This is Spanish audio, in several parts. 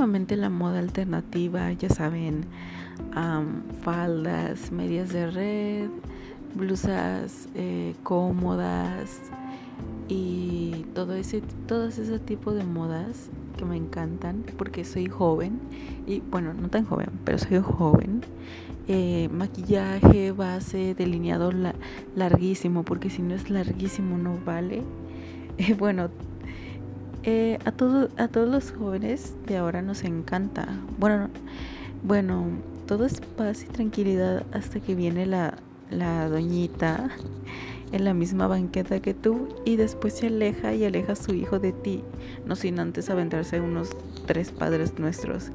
últimamente la moda alternativa, ya saben, faldas, medias de red, blusas eh, cómodas y todo ese, todo ese tipo de modas que me encantan porque soy joven y bueno, no tan joven, pero soy joven. Eh, maquillaje, base, delineado larguísimo, porque si no es larguísimo no vale. Eh, bueno, eh, a, todo, a todos los jóvenes de ahora nos encanta. Bueno, bueno, todo es paz y tranquilidad hasta que viene la, la doñita en la misma banqueta que tú y después se aleja y aleja a su hijo de ti, no sin antes aventarse unos tres padres nuestros.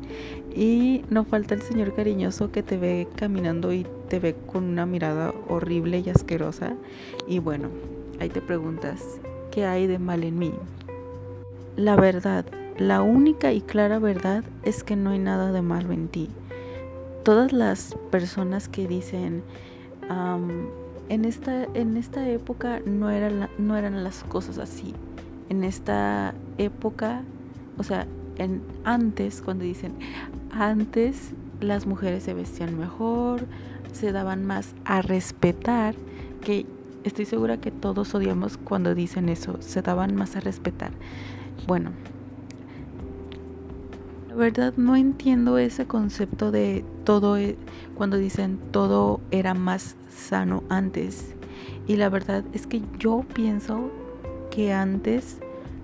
Y no falta el señor cariñoso que te ve caminando y te ve con una mirada horrible y asquerosa. Y bueno, ahí te preguntas, ¿qué hay de mal en mí? La verdad, la única y clara verdad es que no hay nada de malo en ti. Todas las personas que dicen, en esta, en esta época no, no eran las cosas así. En esta época, o sea, en, antes, cuando dicen, antes las mujeres se vestían mejor, se daban más a respetar, que estoy segura que todos odiamos cuando dicen eso, se daban más a respetar. Bueno, la verdad no entiendo ese concepto de todo, e, cuando dicen todo era más sano antes. Y la verdad es que yo pienso que antes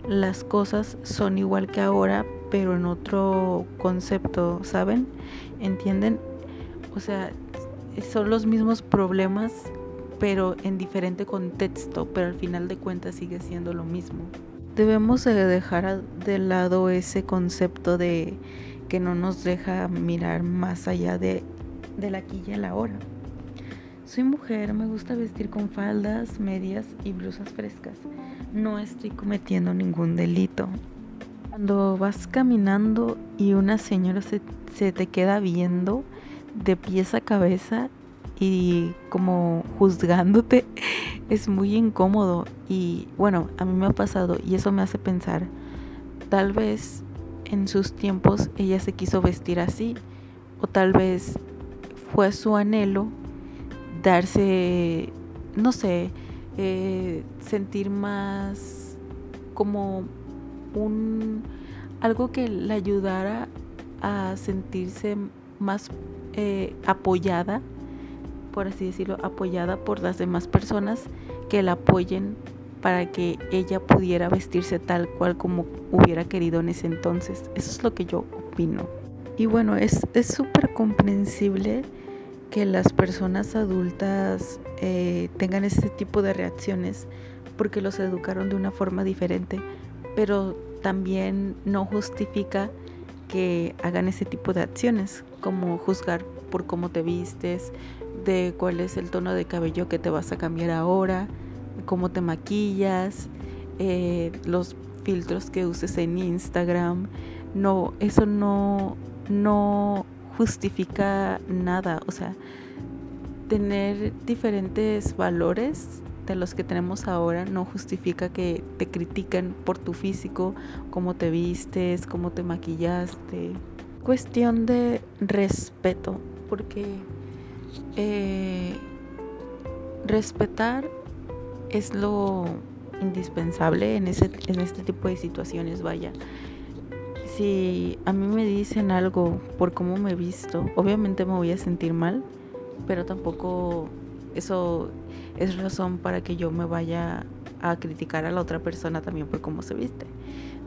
las cosas son igual que ahora, pero en otro concepto, ¿saben? ¿Entienden? O sea, son los mismos problemas, pero en diferente contexto, pero al final de cuentas sigue siendo lo mismo. Debemos dejar de lado ese concepto de que no nos deja mirar más allá de, de la aquí y la hora. Soy mujer, me gusta vestir con faldas, medias y blusas frescas. No estoy cometiendo ningún delito. Cuando vas caminando y una señora se, se te queda viendo de pies a cabeza y como juzgándote, es muy incómodo. Y bueno, a mí me ha pasado y eso me hace pensar, tal vez en sus tiempos ella se quiso vestir así o tal vez fue su anhelo darse, no sé, eh, sentir más como un algo que le ayudara a sentirse más eh, apoyada, por así decirlo, apoyada por las demás personas que la apoyen para que ella pudiera vestirse tal cual como hubiera querido en ese entonces. Eso es lo que yo opino. Y bueno, es súper comprensible que las personas adultas eh, tengan este tipo de reacciones porque los educaron de una forma diferente, pero también no justifica que hagan ese tipo de acciones, como juzgar por cómo te vistes, de cuál es el tono de cabello que te vas a cambiar ahora, cómo te maquillas, eh, los filtros que uses en Instagram. No, eso no, no justifica nada. O sea, tener diferentes valores de los que tenemos ahora no justifica que te critiquen por tu físico, cómo te vistes, cómo te maquillaste. Cuestión de respeto, porque eh, respetar es lo indispensable en, ese, en este tipo de situaciones, vaya si a mí me dicen algo por cómo me he visto, obviamente me voy a sentir mal, pero tampoco eso es razón para que yo me vaya a criticar a la otra persona también por cómo se viste.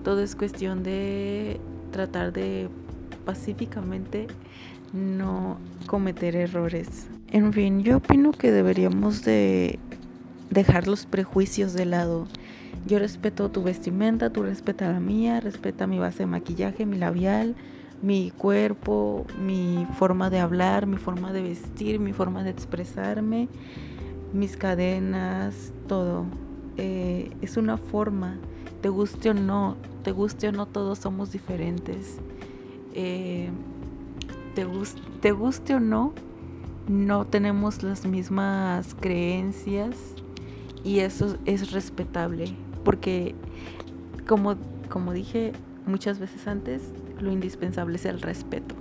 Todo es cuestión de tratar de pacíficamente no cometer errores. En fin, yo opino que deberíamos de dejar los prejuicios de lado yo respeto tu vestimenta, tú respeta la mía, respeta mi base de maquillaje, mi labial, mi cuerpo, mi forma de hablar, mi forma de vestir, mi forma de expresarme, mis cadenas, todo. Eh, es una forma, te guste o no, te guste o no, todos somos diferentes. Eh, te, te guste o no, no tenemos las mismas creencias y eso es respetable porque como, como dije muchas veces antes, lo indispensable es el respeto.